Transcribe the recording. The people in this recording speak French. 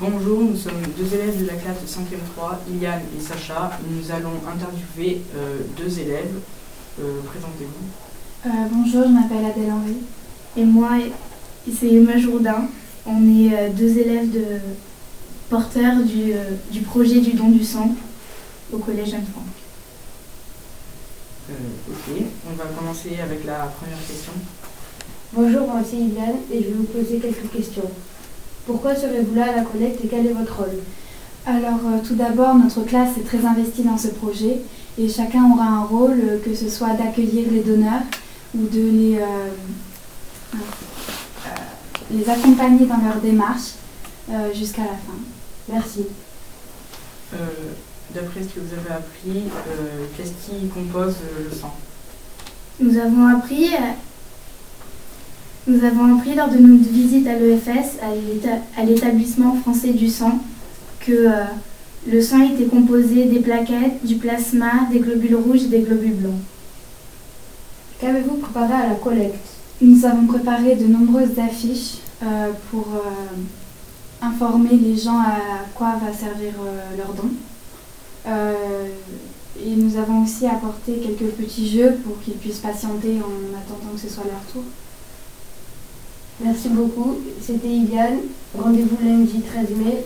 Bonjour, nous sommes deux élèves de la classe de 5e 3, Iliane et Sacha. Nous allons interviewer euh, deux élèves. Euh, Présentez-vous. Euh, bonjour, je m'appelle Adèle Henry. Et moi, c'est Emma Jourdain. On est euh, deux élèves de porteurs du, euh, du projet du don du sang au Collège Anne-Franck. Euh, ok, on va commencer avec la première question. Bonjour, moi c'est Iliane et je vais vous poser quelques questions. Pourquoi serez-vous là à la collecte et quel est votre rôle? Alors, euh, tout d'abord, notre classe est très investie dans ce projet et chacun aura un rôle, euh, que ce soit d'accueillir les donneurs ou de les, euh, les accompagner dans leur démarche euh, jusqu'à la fin. Merci. Euh, D'après ce que vous avez appris, euh, qu'est-ce qui compose le sang? Nous avons appris, nous avons appris lors de notre visite à l'EFS, à l'éta- à l'établissement français du sang, que euh, le sang était composé des plaquettes, du plasma, des globules rouges et des globules blancs. Qu'avez-vous préparé à la collecte? Nous avons préparé de nombreuses affiches euh, pour euh, informer les gens à quoi va servir leur don. Et nous avons aussi apporté quelques petits jeux pour qu'ils puissent patienter en attendant que ce soit leur tour. Merci beaucoup. C'était Iliane. Rendez-vous lundi 13 mai.